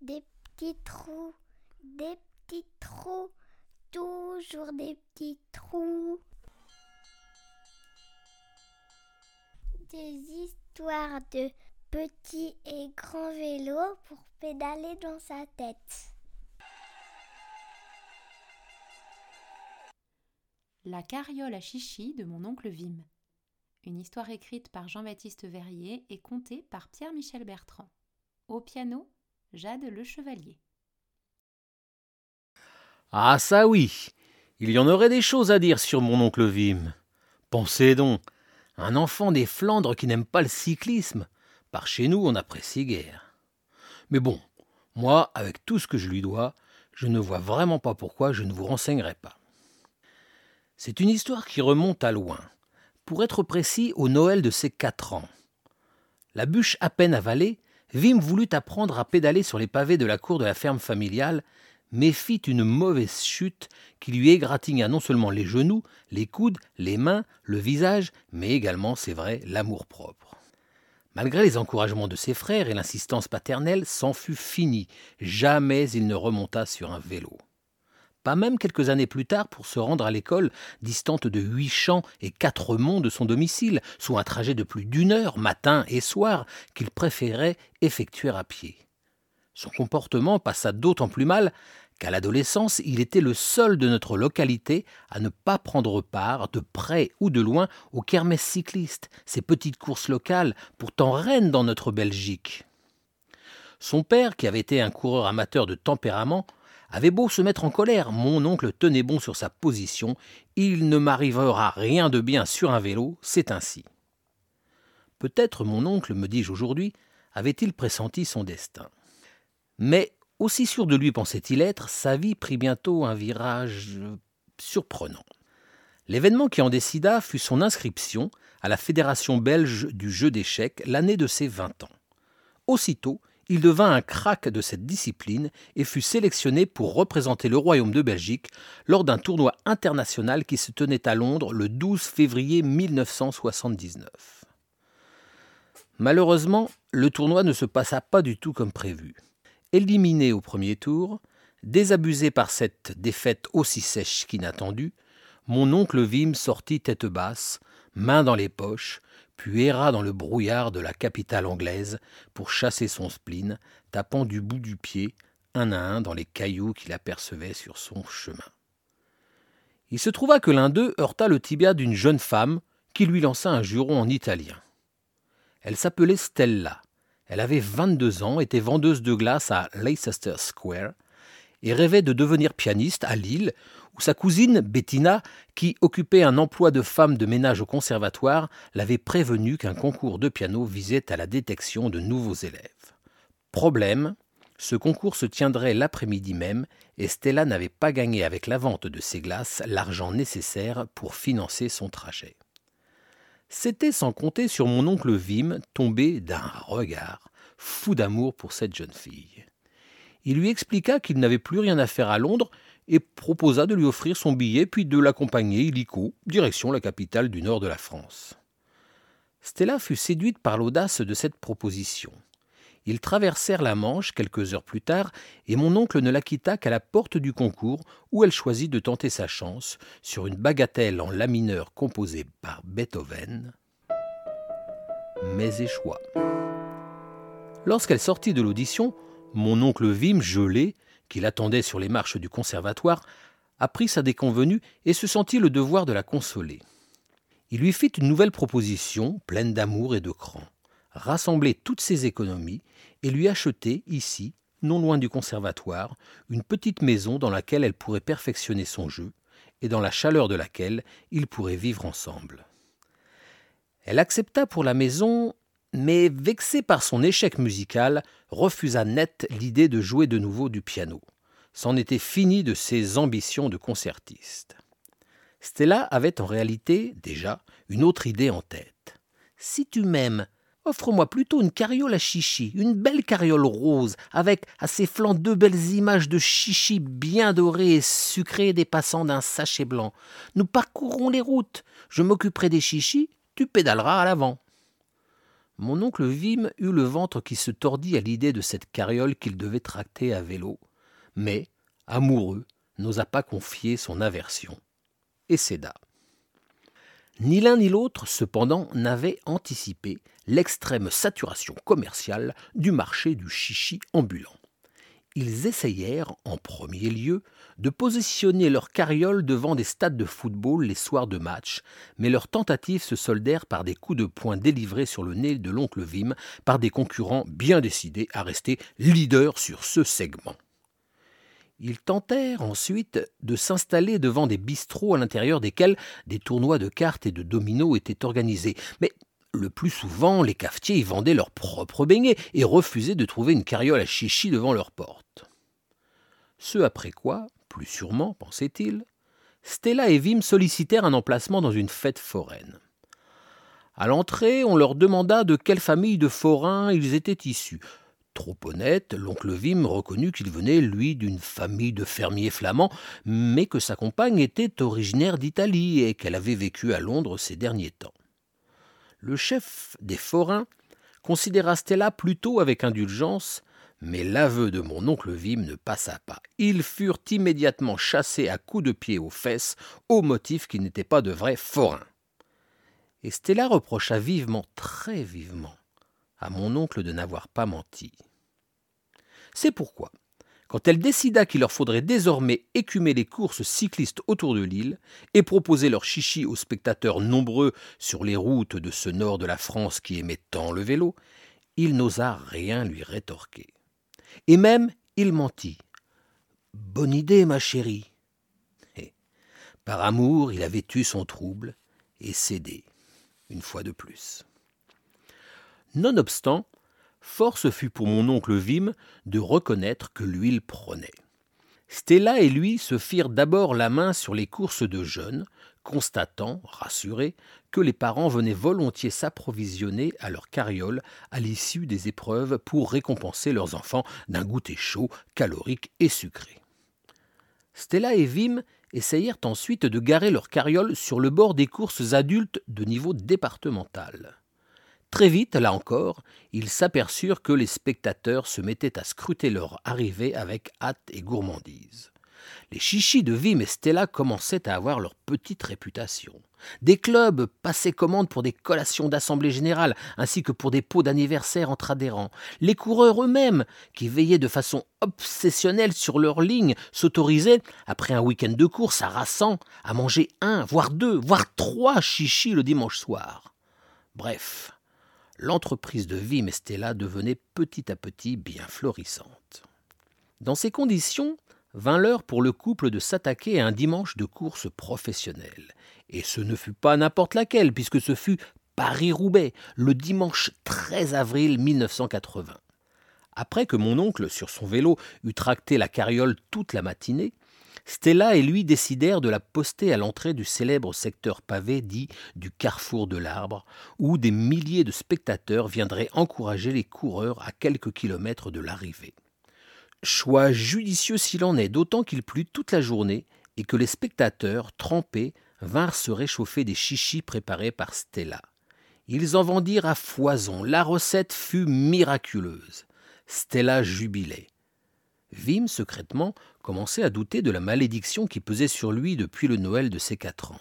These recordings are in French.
Des petits trous, des petits trous, toujours des petits trous. Des histoires de petits et grands vélos pour pédaler dans sa tête. La carriole à chichi de mon oncle Vim. Une histoire écrite par Jean-Baptiste Verrier et contée par Pierre-Michel Bertrand. Au piano, Jade Le Chevalier. Ah ça oui, il y en aurait des choses à dire sur mon oncle Vim. Pensez donc, un enfant des Flandres qui n'aime pas le cyclisme, par chez nous on n'apprécie guère. Mais bon, moi, avec tout ce que je lui dois, je ne vois vraiment pas pourquoi je ne vous renseignerai pas. C'est une histoire qui remonte à loin, pour être précis au Noël de ses quatre ans. La bûche à peine avalée, Vim voulut apprendre à pédaler sur les pavés de la cour de la ferme familiale, mais fit une mauvaise chute qui lui égratigna non seulement les genoux, les coudes, les mains, le visage, mais également, c'est vrai, l'amour-propre. Malgré les encouragements de ses frères et l'insistance paternelle, c'en fut fini. Jamais il ne remonta sur un vélo pas même quelques années plus tard pour se rendre à l'école, distante de huit champs et quatre monts de son domicile, soit un trajet de plus d'une heure, matin et soir, qu'il préférait effectuer à pied. Son comportement passa d'autant plus mal qu'à l'adolescence, il était le seul de notre localité à ne pas prendre part, de près ou de loin, aux kermesses cyclistes, ces petites courses locales, pourtant reines dans notre Belgique. Son père, qui avait été un coureur amateur de tempérament, avait beau se mettre en colère, mon oncle tenait bon sur sa position. Il ne m'arrivera rien de bien sur un vélo, c'est ainsi. Peut-être mon oncle, me dis-je aujourd'hui, avait-il pressenti son destin. Mais, aussi sûr de lui pensait-il être, sa vie prit bientôt un virage surprenant. L'événement qui en décida fut son inscription à la Fédération belge du jeu d'échecs l'année de ses vingt ans. Aussitôt, il devint un crack de cette discipline et fut sélectionné pour représenter le Royaume de Belgique lors d'un tournoi international qui se tenait à Londres le 12 février 1979. Malheureusement, le tournoi ne se passa pas du tout comme prévu. Éliminé au premier tour, désabusé par cette défaite aussi sèche qu'inattendue, mon oncle Vim sortit tête basse, main dans les poches, puis erra dans le brouillard de la capitale anglaise pour chasser son spleen, tapant du bout du pied, un à un, dans les cailloux qu'il apercevait sur son chemin. Il se trouva que l'un d'eux heurta le tibia d'une jeune femme qui lui lança un juron en italien. Elle s'appelait Stella. Elle avait vingt-deux ans, était vendeuse de glace à Leicester Square, et rêvait de devenir pianiste à Lille, où sa cousine Bettina, qui occupait un emploi de femme de ménage au conservatoire, l'avait prévenu qu'un concours de piano visait à la détection de nouveaux élèves. Problème, ce concours se tiendrait l'après-midi même et Stella n'avait pas gagné avec la vente de ses glaces l'argent nécessaire pour financer son trajet. C'était sans compter sur mon oncle Vim, tombé d'un regard, fou d'amour pour cette jeune fille. Il lui expliqua qu'il n'avait plus rien à faire à Londres et proposa de lui offrir son billet puis de l'accompagner illico, direction la capitale du nord de la France. Stella fut séduite par l'audace de cette proposition. Ils traversèrent la Manche quelques heures plus tard, et mon oncle ne la quitta qu'à la porte du concours, où elle choisit de tenter sa chance sur une bagatelle en la mineur composée par Beethoven, mais échoua. Lorsqu'elle sortit de l'audition, mon oncle Vim, gelé, qui l'attendait sur les marches du conservatoire, apprit sa déconvenue et se sentit le devoir de la consoler. Il lui fit une nouvelle proposition, pleine d'amour et de cran rassembler toutes ses économies et lui acheter ici, non loin du conservatoire, une petite maison dans laquelle elle pourrait perfectionner son jeu et dans la chaleur de laquelle ils pourraient vivre ensemble. Elle accepta pour la maison mais vexé par son échec musical, refusa net l'idée de jouer de nouveau du piano. C'en était fini de ses ambitions de concertiste. Stella avait en réalité, déjà, une autre idée en tête. Si tu m'aimes, offre-moi plutôt une carriole à chichi, une belle carriole rose, avec à ses flancs deux belles images de chichi bien dorées et sucrées dépassant d'un sachet blanc. Nous parcourrons les routes. Je m'occuperai des chichis, tu pédaleras à l'avant. Mon oncle Vim eut le ventre qui se tordit à l'idée de cette carriole qu'il devait tracter à vélo, mais, amoureux, n'osa pas confier son aversion, et céda. Ni l'un ni l'autre, cependant, n'avait anticipé l'extrême saturation commerciale du marché du chichi ambulant. Ils essayèrent, en premier lieu, de positionner leurs carrioles devant des stades de football les soirs de match, mais leurs tentatives se soldèrent par des coups de poing délivrés sur le nez de l'oncle Vim par des concurrents bien décidés à rester leaders sur ce segment. Ils tentèrent ensuite de s'installer devant des bistrots à l'intérieur desquels des tournois de cartes et de dominos étaient organisés, mais le plus souvent, les cafetiers y vendaient leurs propres beignets et refusaient de trouver une carriole à chichi devant leur porte. Ce après quoi, plus sûrement, pensait-il, Stella et Vim sollicitèrent un emplacement dans une fête foraine. À l'entrée, on leur demanda de quelle famille de forains ils étaient issus. Trop honnête, l'oncle Vim reconnut qu'il venait, lui, d'une famille de fermiers flamands, mais que sa compagne était originaire d'Italie et qu'elle avait vécu à Londres ces derniers temps. Le chef des forains considéra Stella plutôt avec indulgence, mais l'aveu de mon oncle Vim ne passa pas. Ils furent immédiatement chassés à coups de pied aux fesses, au motif qu'ils n'étaient pas de vrais forains. Et Stella reprocha vivement, très vivement, à mon oncle de n'avoir pas menti. C'est pourquoi, quand elle décida qu'il leur faudrait désormais écumer les courses cyclistes autour de l'île et proposer leur chichi aux spectateurs nombreux sur les routes de ce nord de la France qui aimait tant le vélo, il n'osa rien lui rétorquer. Et même il mentit. Bonne idée, ma chérie. Par amour, il avait eu son trouble et cédé, une fois de plus. Nonobstant, force fut pour mon oncle Vim de reconnaître que l'huile prenait. Stella et lui se firent d'abord la main sur les courses de jeunes, constatant, rassurés, que les parents venaient volontiers s'approvisionner à leur carriole à l'issue des épreuves pour récompenser leurs enfants d'un goûter chaud, calorique et sucré. Stella et Vim essayèrent ensuite de garer leur carriole sur le bord des courses adultes de niveau départemental. Très vite, là encore, ils s'aperçurent que les spectateurs se mettaient à scruter leur arrivée avec hâte et gourmandise. Les chichis de Vim et Stella commençaient à avoir leur petite réputation. Des clubs passaient commande pour des collations d'assemblée générale, ainsi que pour des pots d'anniversaire entre adhérents. Les coureurs eux-mêmes, qui veillaient de façon obsessionnelle sur leur ligne, s'autorisaient, après un week-end de course harassant, à manger un, voire deux, voire trois chichis le dimanche soir. Bref, l'entreprise de Vim et Stella devenait petit à petit bien florissante. Dans ces conditions, vint l'heure pour le couple de s'attaquer à un dimanche de course professionnelle. Et ce ne fut pas n'importe laquelle, puisque ce fut Paris-Roubaix, le dimanche 13 avril 1980. Après que mon oncle, sur son vélo, eut tracté la carriole toute la matinée, Stella et lui décidèrent de la poster à l'entrée du célèbre secteur pavé dit du carrefour de l'arbre, où des milliers de spectateurs viendraient encourager les coureurs à quelques kilomètres de l'arrivée. Choix judicieux s'il en est, d'autant qu'il plut toute la journée et que les spectateurs, trempés, vinrent se réchauffer des chichis préparés par Stella. Ils en vendirent à foison, la recette fut miraculeuse. Stella jubilait. Vim, secrètement, commençait à douter de la malédiction qui pesait sur lui depuis le Noël de ses quatre ans.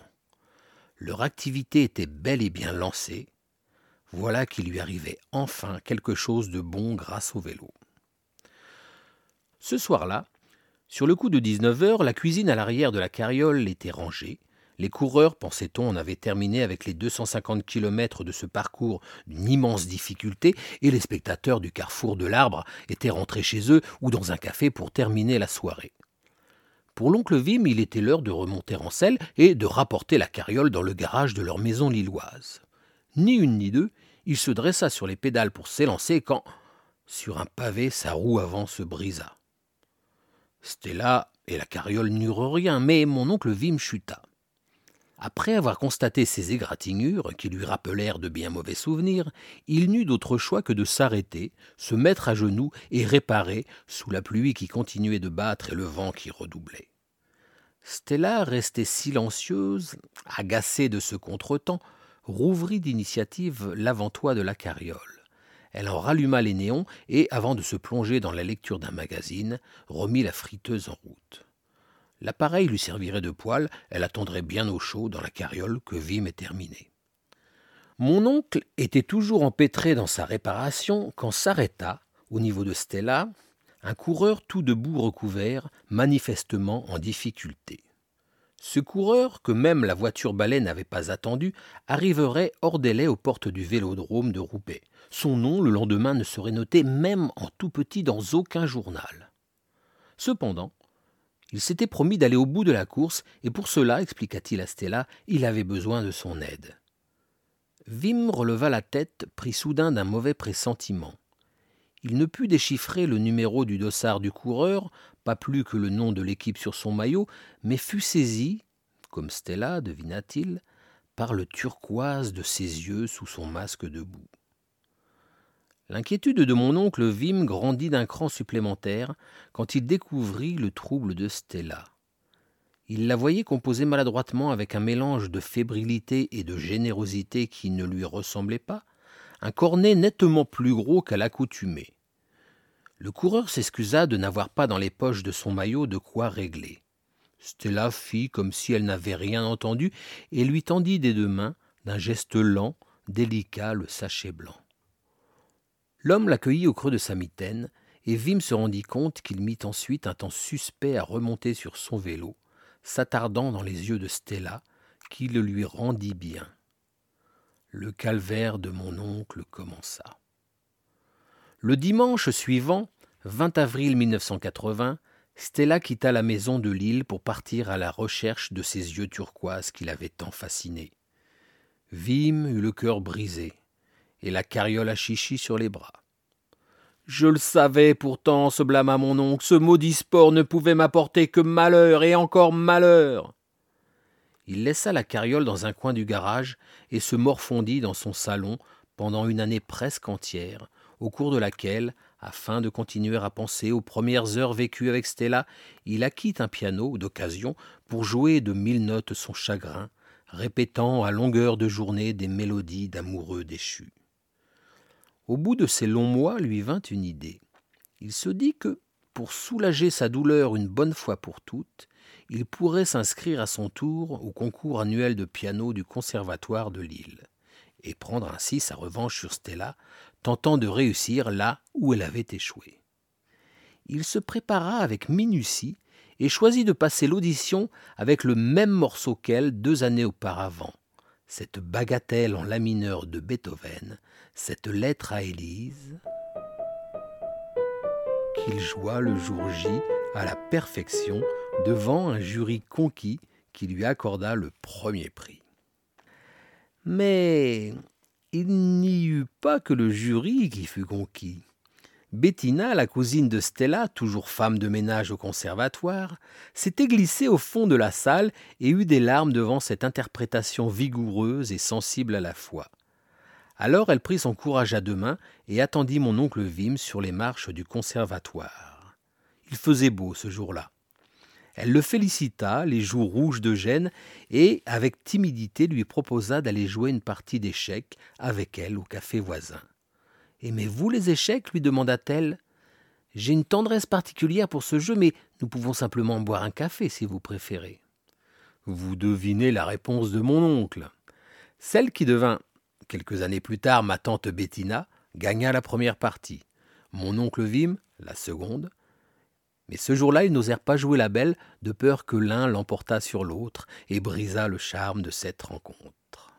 Leur activité était bel et bien lancée. Voilà qu'il lui arrivait enfin quelque chose de bon grâce au vélo. Ce soir-là, sur le coup de 19 heures, la cuisine à l'arrière de la carriole était rangée, les coureurs, pensait-on, en avaient terminé avec les 250 kilomètres de ce parcours d'une immense difficulté, et les spectateurs du carrefour de l'Arbre étaient rentrés chez eux ou dans un café pour terminer la soirée. Pour l'oncle Vim, il était l'heure de remonter en selle et de rapporter la carriole dans le garage de leur maison lilloise. Ni une ni deux, il se dressa sur les pédales pour s'élancer quand, sur un pavé, sa roue avant se brisa. Stella et la carriole n'eurent rien, mais mon oncle Vim chuta. Après avoir constaté ces égratignures, qui lui rappelèrent de bien mauvais souvenirs, il n'eut d'autre choix que de s'arrêter, se mettre à genoux et réparer, sous la pluie qui continuait de battre et le vent qui redoublait. Stella restait silencieuse, agacée de ce contretemps, rouvrit d'initiative l'avant-toit de la carriole. Elle en ralluma les néons et, avant de se plonger dans la lecture d'un magazine, remit la friteuse en route. L'appareil lui servirait de poêle, elle attendrait bien au chaud dans la carriole que Vim ait terminée. Mon oncle était toujours empêtré dans sa réparation quand s'arrêta, au niveau de Stella, un coureur tout debout recouvert, manifestement en difficulté. Ce coureur, que même la voiture balai n'avait pas attendu, arriverait hors délai aux portes du vélodrome de Roubaix. Son nom, le lendemain, ne serait noté même en tout petit dans aucun journal. Cependant, il s'était promis d'aller au bout de la course, et pour cela, expliqua-t-il à Stella, il avait besoin de son aide. Vim releva la tête, pris soudain d'un mauvais pressentiment. Il ne put déchiffrer le numéro du dossard du coureur, pas plus que le nom de l'équipe sur son maillot, mais fut saisi, comme Stella, devina-t-il, par le turquoise de ses yeux sous son masque de boue. L'inquiétude de mon oncle Vim grandit d'un cran supplémentaire quand il découvrit le trouble de Stella. Il la voyait composer maladroitement avec un mélange de fébrilité et de générosité qui ne lui ressemblait pas, un cornet nettement plus gros qu'à l'accoutumée. Le coureur s'excusa de n'avoir pas dans les poches de son maillot de quoi régler. Stella fit comme si elle n'avait rien entendu et lui tendit des deux mains, d'un geste lent, délicat, le sachet blanc. L'homme l'accueillit au creux de sa mitaine, et Vim se rendit compte qu'il mit ensuite un temps suspect à remonter sur son vélo, s'attardant dans les yeux de Stella, qui le lui rendit bien. Le calvaire de mon oncle commença. Le dimanche suivant, 20 avril 1980, Stella quitta la maison de Lille pour partir à la recherche de ces yeux turquoises qui l'avaient tant fasciné. Vim eut le cœur brisé et la carriole à chichi sur les bras. Je le savais pourtant, se blâma mon oncle, ce maudit sport ne pouvait m'apporter que malheur et encore malheur. Il laissa la carriole dans un coin du garage et se morfondit dans son salon pendant une année presque entière, au cours de laquelle, afin de continuer à penser aux premières heures vécues avec Stella, il acquit un piano d'occasion pour jouer de mille notes son chagrin, répétant à longueur de journée des mélodies d'amoureux déchus. Au bout de ces longs mois lui vint une idée. Il se dit que, pour soulager sa douleur une bonne fois pour toutes, il pourrait s'inscrire à son tour au concours annuel de piano du Conservatoire de Lille, et prendre ainsi sa revanche sur Stella, tentant de réussir là où elle avait échoué. Il se prépara avec minutie et choisit de passer l'audition avec le même morceau qu'elle deux années auparavant, cette bagatelle en la mineur de Beethoven, cette lettre à Élise, qu'il joua le jour J à la perfection devant un jury conquis qui lui accorda le premier prix. Mais il n'y eut pas que le jury qui fut conquis. Bettina, la cousine de Stella, toujours femme de ménage au conservatoire, s'était glissée au fond de la salle et eut des larmes devant cette interprétation vigoureuse et sensible à la fois. Alors elle prit son courage à deux mains et attendit mon oncle Vim sur les marches du conservatoire. Il faisait beau ce jour-là. Elle le félicita, les joues rouges de gêne, et, avec timidité, lui proposa d'aller jouer une partie d'échecs avec elle au café voisin. Aimez-vous les échecs lui demanda-t-elle. J'ai une tendresse particulière pour ce jeu, mais nous pouvons simplement boire un café si vous préférez. Vous devinez la réponse de mon oncle. Celle qui devint, quelques années plus tard, ma tante Bettina, gagna la première partie. Mon oncle Vim, la seconde, mais ce jour-là, ils n'osèrent pas jouer la belle, de peur que l'un l'emportât sur l'autre et brisât le charme de cette rencontre.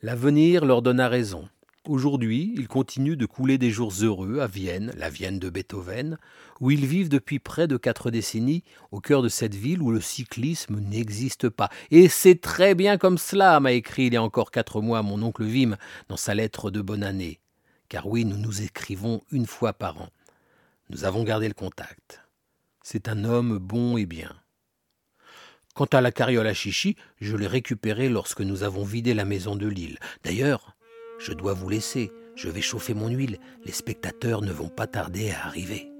L'avenir leur donna raison. Aujourd'hui, ils continuent de couler des jours heureux à Vienne, la Vienne de Beethoven, où ils vivent depuis près de quatre décennies, au cœur de cette ville où le cyclisme n'existe pas. Et c'est très bien comme cela, m'a écrit il y a encore quatre mois mon oncle Vim dans sa lettre de bonne année. Car oui, nous nous écrivons une fois par an. Nous avons gardé le contact. C'est un homme bon et bien. Quant à la carriole à chichi, je l'ai récupérée lorsque nous avons vidé la maison de Lille. D'ailleurs, je dois vous laisser. Je vais chauffer mon huile. Les spectateurs ne vont pas tarder à arriver.